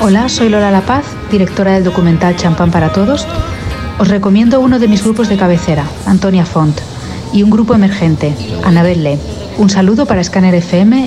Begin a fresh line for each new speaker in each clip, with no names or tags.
Hola, soy Lola La Paz, directora del documental Champán para Todos. Os recomiendo uno de mis grupos de cabecera, Antonia Font, y un grupo emergente, Anabel Le. Un saludo para Scanner FM.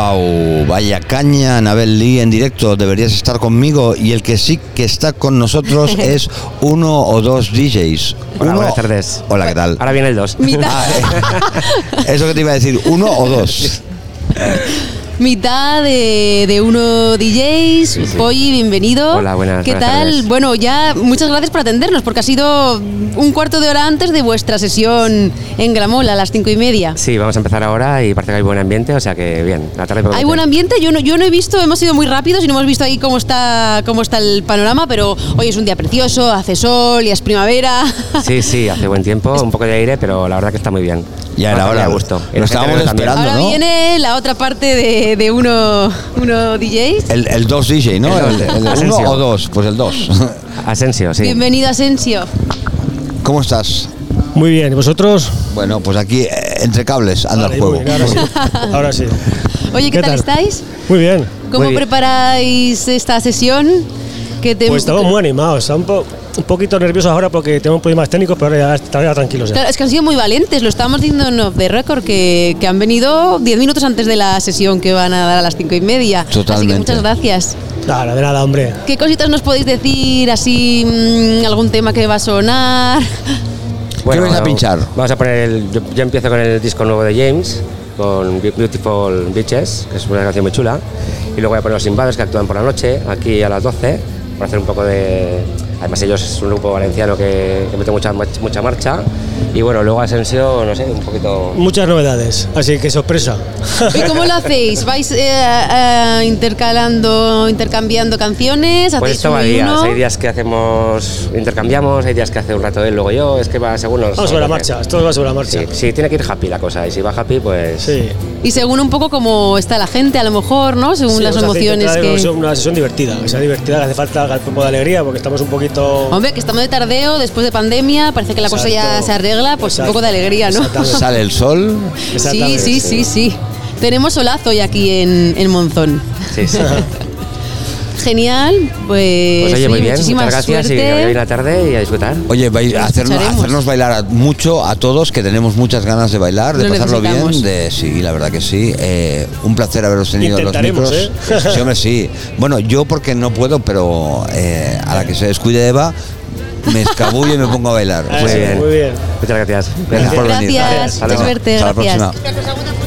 Wow, vaya caña, Anabel Lee en directo, deberías estar conmigo y el que sí que está con nosotros es uno o dos DJs.
Hola,
Uno-
buenas tardes.
Hola, ¿qué tal?
Ahora viene el 2.
Mitad,
Ah, eh, eso que te iba a decir, uno o dos.
mitad de, de uno DJs.
Sí,
bienvenido.
Hola, buenas-
¿Qué
buenas
tal?
tardes.
Bueno, ya muchas gracias por atendernos, porque ha sido un cuarto de hora antes de vuestra sesión en Gramola, a las cinco y media.
Sí, vamos a empezar ahora y parece que hay buen ambiente, o sea que bien. La tarde
Hay buen ambiente, yo no, yo no he visto, hemos sido muy rápidos y no hemos visto ahí cómo está, cómo está el panorama, pero hoy es un día precioso, hace sol, ya es primavera.
Sí, sí, hace buen tiempo, un poco de aire, pero la verdad que está muy bien.
Ya era hora.
a gusto.
Lo estábamos esperando.
Ahora
¿no?
viene la otra parte de, de uno, uno DJs.
El, el dos DJ, ¿no?
El
El, uno o dos, pues el dos.
Asensio, sí.
Bienvenido, Asensio.
¿Cómo estás?
Muy bien, ¿y vosotros?
Bueno, pues aquí eh, entre cables anda
Vale,
el juego.
ahora sí. Ahora sí.
Oye, ¿qué,
¿Qué
tal,
tal?
estáis?
Muy bien.
¿Cómo
Muy bien.
preparáis esta sesión? Que te-
Pues estamos muy animados. Está un, po- un poquito nerviosos ahora porque tenemos problemas técnicos, pero ahora ya estamos ya tranquilos. ya.
Claro, es que han sido muy valientes, lo estábamos diciendo en Off the Record, que, que han venido 10 minutos antes de la sesión que van a dar a las 5 y media. Así
Totalmente.
que muchas gracias.
Nada, de nada, hombre.
¿Qué cositas nos podéis decir? Así, mm, algún tema que va a sonar.
¿Qué vais a pinchar?
Vamos a poner el, yo, yo empiezo con el disco nuevo de James, con Be- Beautiful Beaches, que es una canción muy chula. Y luego voy a poner los Invaders que actúan por la noche, aquí a las 12, para hacer un poco de. Además, ellos es un grupo valenciano que, mete mucha, mucha marcha. Y bueno, luego Asensio, no sé, un poquito.
Muchas novedades, así que sorpresa.
¿Y cómo lo hacéis? ¿Vais eh, eh, intercalando, intercambiando canciones?
Pues
¿Hacéis
esto va días. Hay días que hacemos, intercambiamos, hay días que hace un rato él, luego yo. Es que va según los.
Vamos sobre la marcha, esto va sobre la marcha.
Sí, sí, tiene que ir happy la cosa. Y si va happy, pues.
Sí.
Y según un poco cómo está la gente, a lo mejor, ¿no? Según
Sí,
las emociones que...
Una sesión, una sesión divertida, que sea divertida, que hace falta un poco de alegría porque estamos un poquito.
Hombre, que estamos de tardeo, después de pandemia, parece que la cosa ya se arregla, pues un poco de alegría, ¿no?
Sale el sol.
Sí, sí, sí, sí. Tenemos solazo hoy aquí en, en Monzón.
Sí, sí.
Genial, pues,
Pues oye, muy bien,
muchísima
muchas gracias y que
suerte.
vaya bien la tarde y a disfrutar.
Oye, bail- hacernos,
escucharemos.
hacernos bailar a- mucho a todos, que tenemos muchas ganas de bailar, de
Lo
pasarlo bien. De, sí, la verdad que sí. Eh, un placer haberos tenido los micros.
¿eh?
Sí, hombre, sí. Bueno, yo porque no puedo, pero eh, a la que se descuide Eva, me escabullo y me pongo a bailar.
Muy
sí,
bien.
muy bien.
Muchas gracias.
Gracias por venir.
Gracias,
Hasta la
gracias.
próxima.